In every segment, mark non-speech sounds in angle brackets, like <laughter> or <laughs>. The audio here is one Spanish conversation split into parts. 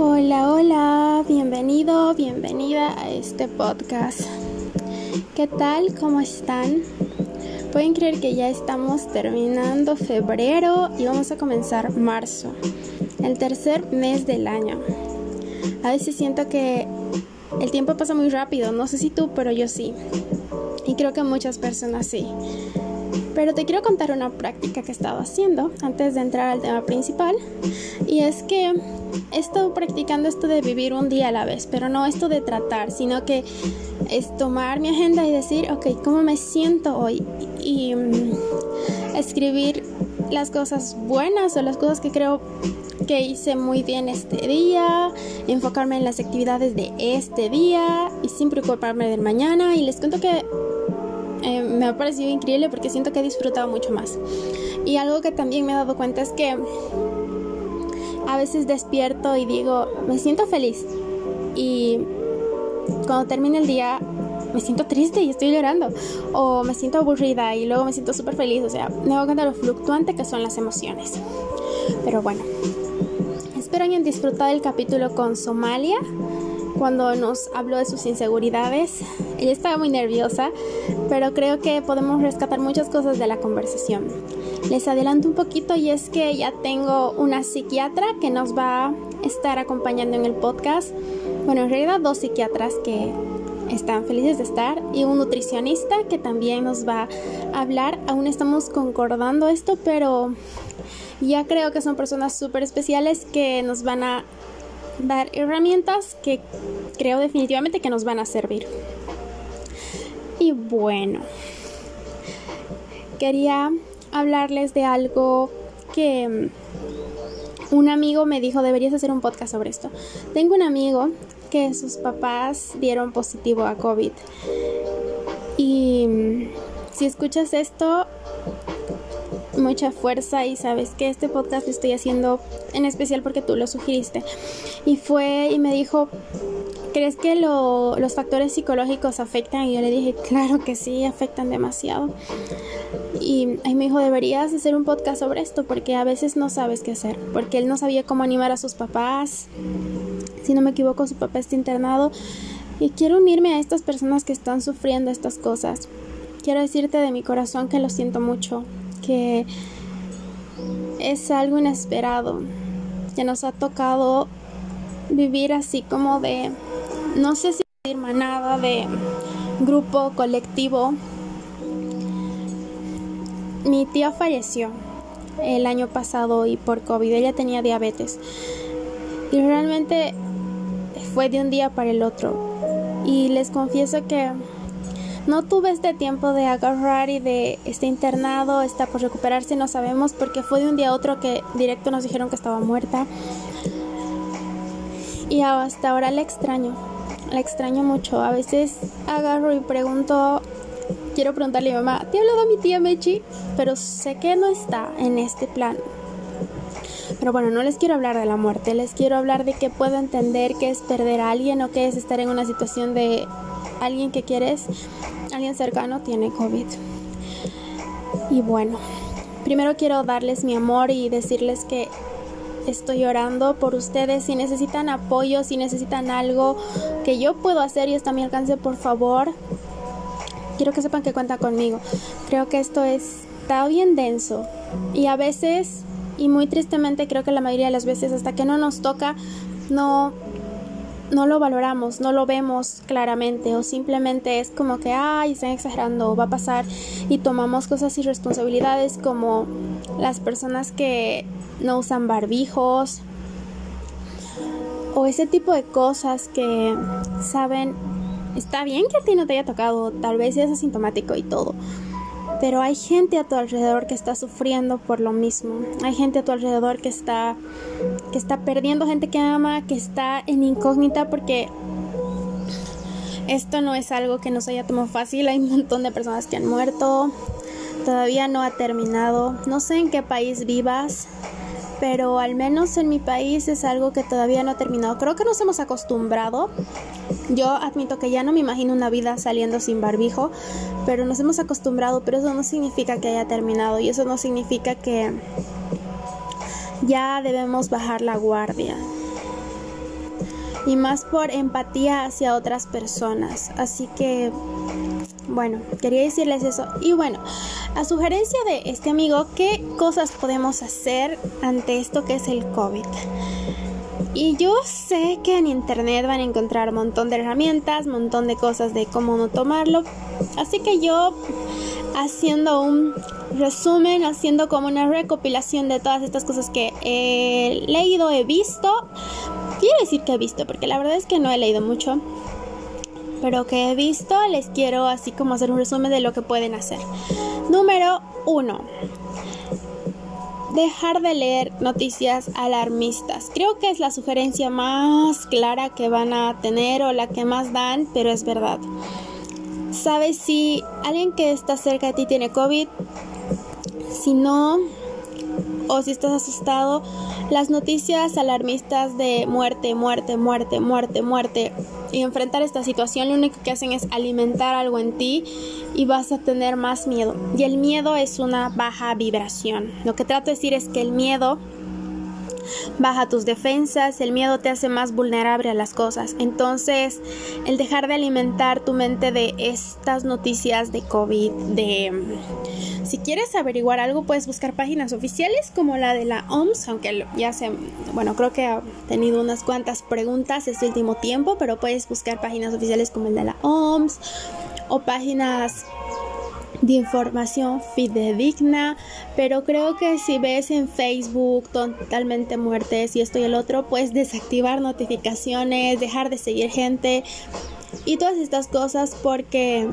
Hola, hola, bienvenido, bienvenida a este podcast. ¿Qué tal? ¿Cómo están? Pueden creer que ya estamos terminando febrero y vamos a comenzar marzo, el tercer mes del año. A veces siento que el tiempo pasa muy rápido, no sé si tú, pero yo sí. Y creo que muchas personas sí. Pero te quiero contar una práctica que he estado haciendo antes de entrar al tema principal. Y es que he estado practicando esto de vivir un día a la vez, pero no esto de tratar, sino que es tomar mi agenda y decir, ok, ¿cómo me siento hoy? Y, mm, escribir las cosas buenas o las cosas que creo que hice muy bien este día, enfocarme en las actividades de este día y sin preocuparme del mañana. Y les cuento que eh, me ha parecido increíble porque siento que he disfrutado mucho más. Y algo que también me he dado cuenta es que a veces despierto y digo, me siento feliz. Y cuando termina el día me siento triste y estoy llorando. O me siento aburrida y luego me siento súper feliz. O sea, me doy cuenta de lo fluctuante que son las emociones. Pero bueno, espero hayan disfrutado el capítulo con Somalia cuando nos habló de sus inseguridades. Ella estaba muy nerviosa, pero creo que podemos rescatar muchas cosas de la conversación. Les adelanto un poquito y es que ya tengo una psiquiatra que nos va a estar acompañando en el podcast. Bueno, en realidad dos psiquiatras que están felices de estar y un nutricionista que también nos va a hablar. Aún estamos concordando esto, pero ya creo que son personas súper especiales que nos van a dar herramientas que creo definitivamente que nos van a servir. Y bueno, quería hablarles de algo que mm, un amigo me dijo, deberías hacer un podcast sobre esto. Tengo un amigo que sus papás dieron positivo a COVID. Y mm, si escuchas esto, mucha fuerza y sabes que este podcast lo estoy haciendo en especial porque tú lo sugeriste. Y fue y me dijo, ¿crees que los factores psicológicos afectan? Y yo le dije, claro que sí, afectan demasiado. Y ahí me dijo, deberías hacer un podcast sobre esto porque a veces no sabes qué hacer, porque él no sabía cómo animar a sus papás. Si no me equivoco, su papá está internado. Y quiero unirme a estas personas que están sufriendo estas cosas. Quiero decirte de mi corazón que lo siento mucho, que es algo inesperado, que nos ha tocado vivir así como de, no sé si decir manada, de grupo colectivo. Mi tía falleció el año pasado y por COVID, ella tenía diabetes. Y realmente fue de un día para el otro. Y les confieso que no tuve este tiempo de agarrar y de este internado, está por recuperarse, no sabemos, porque fue de un día a otro que directo nos dijeron que estaba muerta. Y hasta ahora la extraño, la extraño mucho. A veces agarro y pregunto, quiero preguntarle a mi mamá, ¿te he hablado mi tía Mechi? Pero sé que no está en este plan. Pero bueno, no les quiero hablar de la muerte, les quiero hablar de que puedo entender que es perder a alguien o que es estar en una situación de alguien que quieres alguien cercano tiene COVID. Y bueno, primero quiero darles mi amor y decirles que estoy orando por ustedes. Si necesitan apoyo, si necesitan algo que yo puedo hacer y está a mi alcance, por favor, quiero que sepan que cuenta conmigo. Creo que esto está bien denso y a veces, y muy tristemente, creo que la mayoría de las veces, hasta que no nos toca, no no lo valoramos, no lo vemos claramente o simplemente es como que, ay, están exagerando, va a pasar y tomamos cosas y responsabilidades como las personas que no usan barbijos o ese tipo de cosas que saben, está bien que a ti no te haya tocado, tal vez seas asintomático y todo, pero hay gente a tu alrededor que está sufriendo por lo mismo. Hay gente a tu alrededor que está que está perdiendo gente que ama, que está en incógnita porque esto no es algo que nos haya tomado fácil. Hay un montón de personas que han muerto. Todavía no ha terminado. No sé en qué país vivas, pero al menos en mi país es algo que todavía no ha terminado. Creo que nos hemos acostumbrado yo admito que ya no me imagino una vida saliendo sin barbijo, pero nos hemos acostumbrado, pero eso no significa que haya terminado y eso no significa que ya debemos bajar la guardia. y más por empatía hacia otras personas. Así que, bueno, quería decirles eso. Y bueno, a sugerencia de este amigo, ¿qué cosas podemos hacer ante esto que es el COVID? Y yo sé que en internet van a encontrar un montón de herramientas, un montón de cosas de cómo no tomarlo. Así que yo haciendo un resumen, haciendo como una recopilación de todas estas cosas que he leído, he visto. Quiero decir que he visto, porque la verdad es que no he leído mucho. Pero que he visto, les quiero así como hacer un resumen de lo que pueden hacer. Número uno dejar de leer noticias alarmistas. Creo que es la sugerencia más clara que van a tener o la que más dan, pero es verdad. ¿Sabes si alguien que está cerca de ti tiene COVID? Si no, o si estás asustado, las noticias alarmistas de muerte, muerte, muerte, muerte, muerte y enfrentar esta situación lo único que hacen es alimentar algo en ti y vas a tener más miedo. Y el miedo es una baja vibración. Lo que trato de decir es que el miedo baja tus defensas, el miedo te hace más vulnerable a las cosas. Entonces, el dejar de alimentar tu mente de estas noticias de COVID, de... Si quieres averiguar algo, puedes buscar páginas oficiales como la de la OMS, aunque ya se, bueno, creo que ha tenido unas cuantas preguntas este último tiempo, pero puedes buscar páginas oficiales como el de la OMS o páginas de información fidedigna, pero creo que si ves en Facebook totalmente muertes y esto y el otro, puedes desactivar notificaciones, dejar de seguir gente y todas estas cosas porque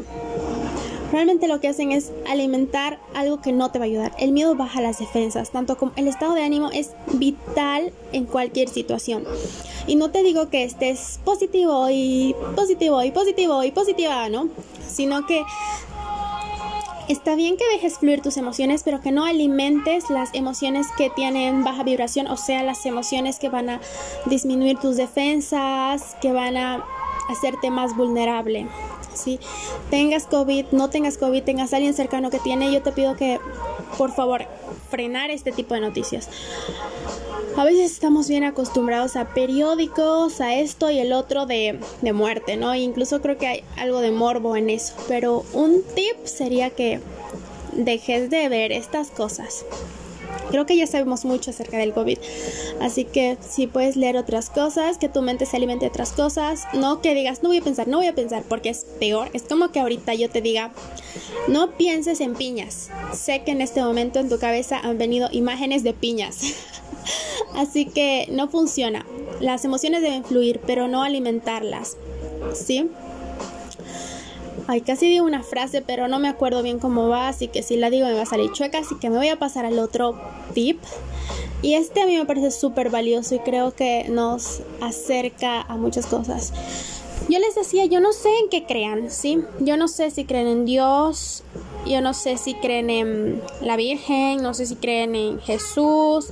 realmente lo que hacen es alimentar algo que no te va a ayudar. El miedo baja las defensas, tanto como el estado de ánimo es vital en cualquier situación. Y no te digo que estés positivo y positivo y positivo y positiva, ¿no? Sino que Está bien que dejes fluir tus emociones, pero que no alimentes las emociones que tienen baja vibración, o sea, las emociones que van a disminuir tus defensas, que van a hacerte más vulnerable. Si tengas COVID, no tengas COVID, tengas alguien cercano que tiene, yo te pido que por favor frenar este tipo de noticias. A veces estamos bien acostumbrados a periódicos, a esto y el otro de, de muerte, ¿no? incluso creo que hay algo de morbo en eso. Pero un tip sería que dejes de ver estas cosas. Creo que ya sabemos mucho acerca del COVID. Así que si puedes leer otras cosas, que tu mente se alimente de otras cosas, no que digas, no voy a pensar, no voy a pensar, porque es peor. Es como que ahorita yo te diga, no pienses en piñas. Sé que en este momento en tu cabeza han venido imágenes de piñas. <laughs> Así que no funciona. Las emociones deben fluir, pero no alimentarlas. ¿Sí? Ay, casi digo una frase, pero no me acuerdo bien cómo va, así que si la digo me va a salir chueca, así que me voy a pasar al otro tip. Y este a mí me parece súper valioso y creo que nos acerca a muchas cosas. Yo les decía, yo no sé en qué crean, ¿sí? Yo no sé si creen en Dios, yo no sé si creen en la Virgen, no sé si creen en Jesús.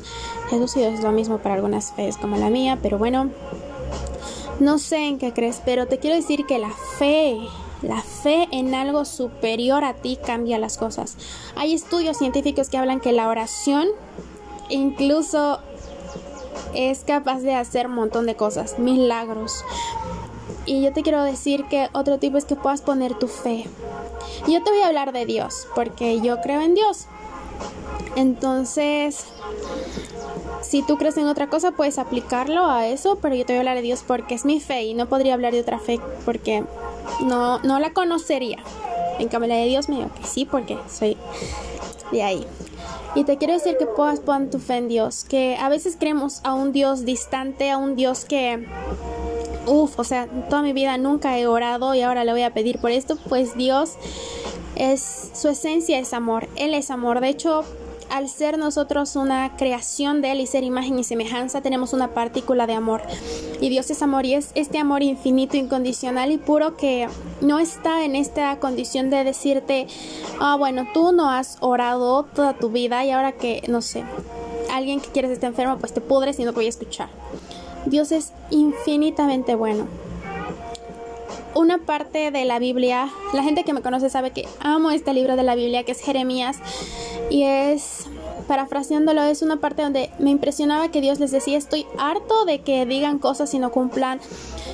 Jesús y Dios es lo mismo para algunas fees como la mía, pero bueno, no sé en qué crees, pero te quiero decir que la fe, la fe en algo superior a ti cambia las cosas. Hay estudios científicos que hablan que la oración incluso es capaz de hacer un montón de cosas, milagros. Y yo te quiero decir que otro tipo es que puedas poner tu fe. Yo te voy a hablar de Dios, porque yo creo en Dios. Entonces, si tú crees en otra cosa, puedes aplicarlo a eso, pero yo te voy a hablar de Dios porque es mi fe y no podría hablar de otra fe porque no, no la conocería. En cambio, la de Dios me digo que sí, porque soy de ahí. Y te quiero decir que puedas poner tu fe en Dios, que a veces creemos a un Dios distante, a un Dios que Uf, o sea, toda mi vida nunca he orado y ahora le voy a pedir por esto, pues Dios es su esencia es amor, él es amor. De hecho, al ser nosotros una creación de Él y ser imagen y semejanza, tenemos una partícula de amor. Y Dios es amor y es este amor infinito, incondicional y puro que no está en esta condición de decirte, ah, bueno, tú no has orado toda tu vida y ahora que, no sé, alguien que quieres estar enfermo, pues te pudres y no te voy a escuchar. Dios es infinitamente bueno. Una parte de la Biblia, la gente que me conoce sabe que amo este libro de la Biblia que es Jeremías y es parafraseándolo, es una parte donde me impresionaba que Dios les decía, estoy harto de que digan cosas y no cumplan,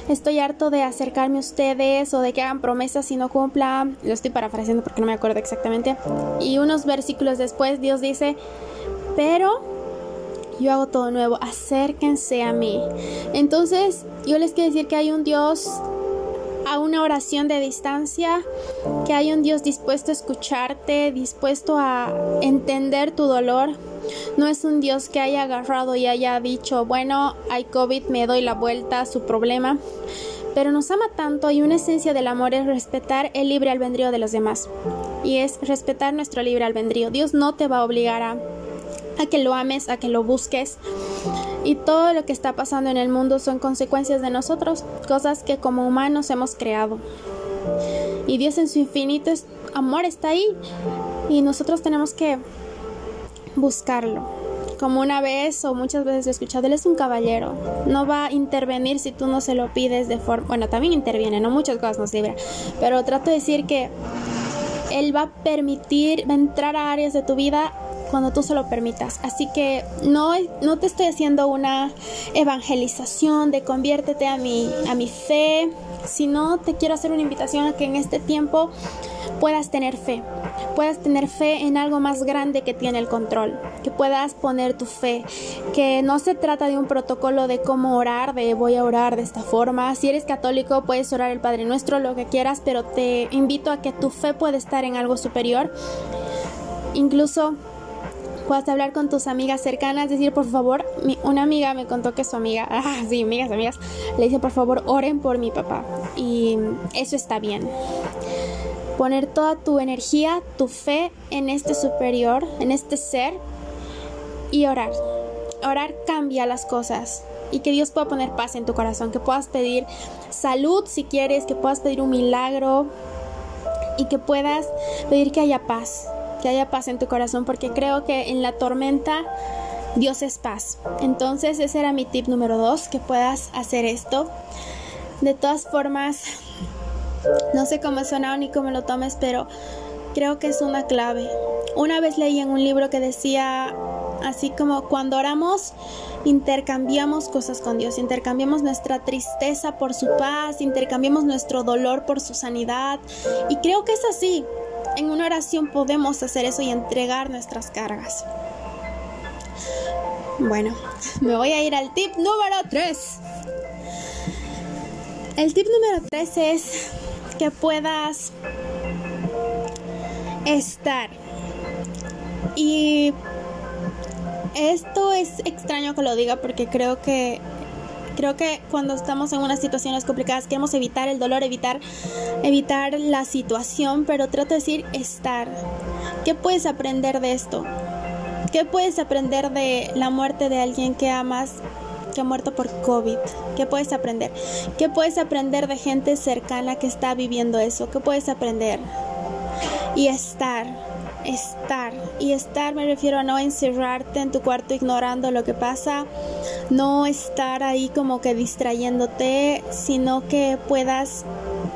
estoy harto de acercarme a ustedes o de que hagan promesas y no cumplan, lo estoy parafraseando porque no me acuerdo exactamente, y unos versículos después Dios dice, pero yo hago todo nuevo, acérquense a mí. Entonces, yo les quiero decir que hay un Dios a una oración de distancia, que hay un Dios dispuesto a escucharte, dispuesto a entender tu dolor. No es un Dios que haya agarrado y haya dicho, bueno, hay COVID, me doy la vuelta a su problema. Pero nos ama tanto y una esencia del amor es respetar el libre albedrío de los demás. Y es respetar nuestro libre albedrío. Dios no te va a obligar a a que lo ames, a que lo busques. Y todo lo que está pasando en el mundo son consecuencias de nosotros, cosas que como humanos hemos creado. Y Dios en su infinito amor está ahí y nosotros tenemos que buscarlo. Como una vez o muchas veces he escuchado, Él es un caballero. No va a intervenir si tú no se lo pides de forma... Bueno, también interviene, no muchas cosas nos libra. Pero trato de decir que Él va a permitir, va a entrar a áreas de tu vida cuando tú se lo permitas. Así que no, no te estoy haciendo una evangelización de conviértete a mi, a mi fe, sino te quiero hacer una invitación a que en este tiempo puedas tener fe, puedas tener fe en algo más grande que tiene el control, que puedas poner tu fe, que no se trata de un protocolo de cómo orar, de voy a orar de esta forma. Si eres católico puedes orar el Padre Nuestro, lo que quieras, pero te invito a que tu fe pueda estar en algo superior. Incluso puedas hablar con tus amigas cercanas, decir por favor, una amiga me contó que su amiga, <laughs> ah, sí, amigas, amigas, le dice por favor oren por mi papá y eso está bien. Poner toda tu energía, tu fe en este superior, en este ser y orar. Orar cambia las cosas y que Dios pueda poner paz en tu corazón, que puedas pedir salud si quieres, que puedas pedir un milagro y que puedas pedir que haya paz, que haya paz en tu corazón, porque creo que en la tormenta Dios es paz. Entonces ese era mi tip número dos, que puedas hacer esto. De todas formas, no sé cómo suena ni cómo lo tomes, pero creo que es una clave. Una vez leí en un libro que decía así como cuando oramos intercambiamos cosas con Dios, intercambiamos nuestra tristeza por su paz, intercambiamos nuestro dolor por su sanidad y creo que es así en una oración podemos hacer eso y entregar nuestras cargas. Bueno, me voy a ir al tip número 3. El tip número 3 es que puedas estar. Y esto es extraño que lo diga porque creo que Creo que cuando estamos en unas situaciones complicadas queremos evitar el dolor, evitar, evitar la situación, pero trato de decir estar. ¿Qué puedes aprender de esto? ¿Qué puedes aprender de la muerte de alguien que amas que ha muerto por COVID? ¿Qué puedes aprender? ¿Qué puedes aprender de gente cercana que está viviendo eso? ¿Qué puedes aprender? Y estar estar. Y estar me refiero a no encerrarte en tu cuarto ignorando lo que pasa, no estar ahí como que distrayéndote, sino que puedas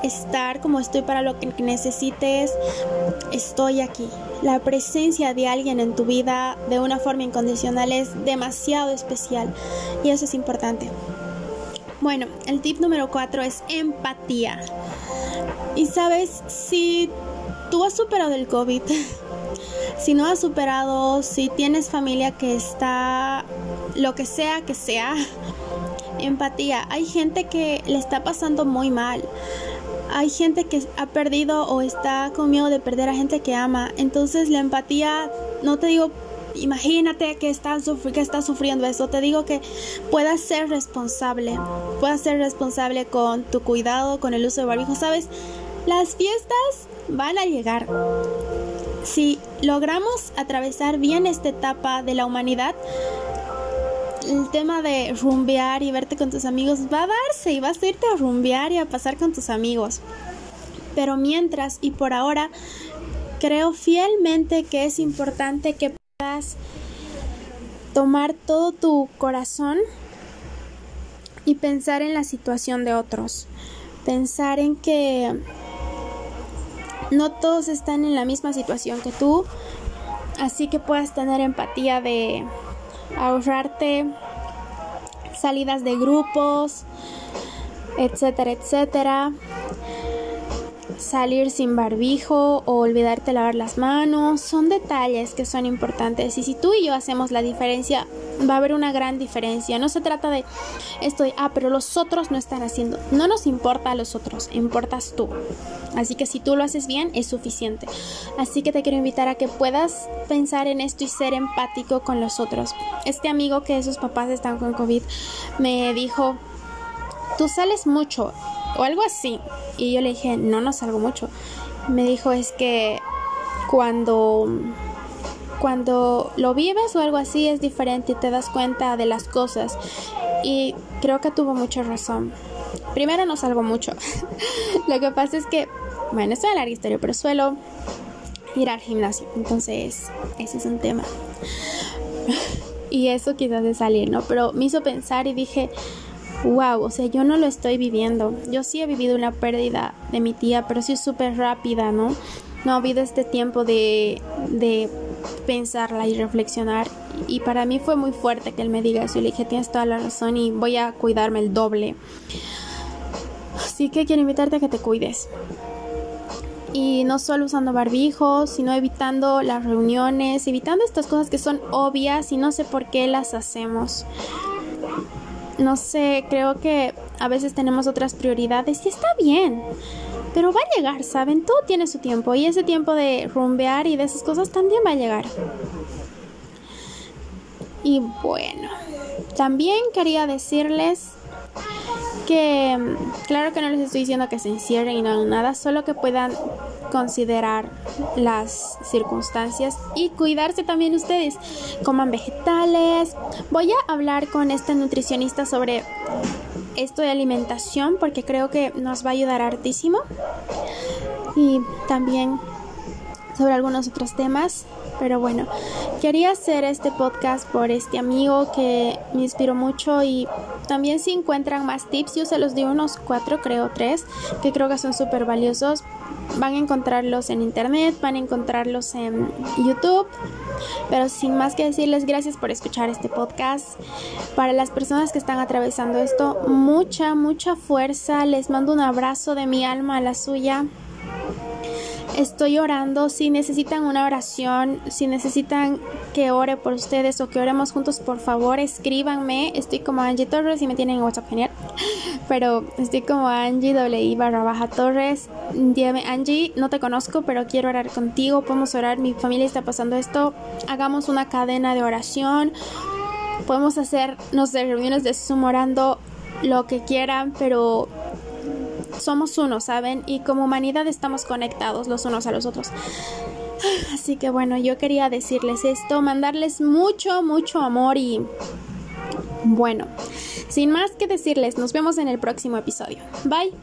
estar como estoy para lo que necesites, estoy aquí. La presencia de alguien en tu vida de una forma incondicional es demasiado especial y eso es importante. Bueno, el tip número cuatro es empatía. Y sabes, si tú has superado el COVID, <laughs> si no has superado, si tienes familia que está, lo que sea que sea, empatía. Hay gente que le está pasando muy mal. Hay gente que ha perdido o está con miedo de perder a gente que ama. Entonces la empatía, no te digo, imagínate que estás, que estás sufriendo eso. Te digo que puedas ser responsable. Puedas ser responsable con tu cuidado, con el uso de barbijo. ¿Sabes? Las fiestas van a llegar si logramos atravesar bien esta etapa de la humanidad, el tema de rumbear y verte con tus amigos va a darse y vas a irte a rumbear y a pasar con tus amigos. Pero mientras y por ahora, creo fielmente que es importante que puedas tomar todo tu corazón y pensar en la situación de otros. Pensar en que no todos están en la misma situación que tú así que puedas tener empatía de ahorrarte salidas de grupos, etcétera, etcétera. Salir sin barbijo o olvidarte lavar las manos, son detalles que son importantes. Y si tú y yo hacemos la diferencia, va a haber una gran diferencia. No se trata de estoy, ah, pero los otros no están haciendo. No nos importa a los otros, importas tú. Así que si tú lo haces bien, es suficiente. Así que te quiero invitar a que puedas pensar en esto y ser empático con los otros. Este amigo que sus papás están con COVID me dijo, tú sales mucho o algo así. Y yo le dije, no, no salgo mucho. Me dijo, es que cuando, cuando lo vives o algo así es diferente y te das cuenta de las cosas. Y creo que tuvo mucha razón. Primero no salgo mucho. <laughs> lo que pasa es que, bueno, esto es larga historia, pero suelo ir al gimnasio. Entonces, ese es un tema. <laughs> y eso quizás de salir, ¿no? Pero me hizo pensar y dije, wow, o sea, yo no lo estoy viviendo. Yo sí he vivido una pérdida de mi tía, pero sí súper rápida, ¿no? No ha habido este tiempo de, de pensarla y reflexionar. Y para mí fue muy fuerte que él me diga eso. Y dije, tienes toda la razón y voy a cuidarme el doble. Así que quiero invitarte a que te cuides. Y no solo usando barbijos, sino evitando las reuniones, evitando estas cosas que son obvias y no sé por qué las hacemos no sé, creo que a veces tenemos otras prioridades y está bien. Pero va a llegar, ¿saben? Todo tiene su tiempo y ese tiempo de rumbear y de esas cosas también va a llegar. Y bueno, también quería decirles que, claro que no les estoy diciendo que se encierren y no hagan nada, solo que puedan considerar las circunstancias y cuidarse también ustedes. Coman vegetales. Voy a hablar con este nutricionista sobre esto de alimentación porque creo que nos va a ayudar hartísimo. Y también sobre algunos otros temas. Pero bueno, quería hacer este podcast por este amigo que me inspiró mucho y también si encuentran más tips, yo se los di unos cuatro, creo tres, que creo que son súper valiosos. Van a encontrarlos en internet, van a encontrarlos en YouTube. Pero sin más que decirles, gracias por escuchar este podcast. Para las personas que están atravesando esto, mucha, mucha fuerza. Les mando un abrazo de mi alma a la suya estoy orando. Si necesitan una oración, si necesitan que ore por ustedes o que oremos juntos, por favor escríbanme. Estoy como Angie Torres y me tienen en WhatsApp genial. <laughs> Pero estoy como Angie W barra baja Torres. Dígame, Angie, no te conozco, pero quiero orar contigo. Podemos orar, mi familia está pasando esto. Hagamos una cadena de oración. Podemos hacer, no sé, reuniones de Zoom orando lo que quieran, pero somos uno, ¿saben? Y como humanidad estamos conectados los unos a los otros. Así que bueno, yo quería decirles esto, mandarles mucho, mucho amor y bueno, sin más que decirles, nos vemos en el próximo episodio. Bye.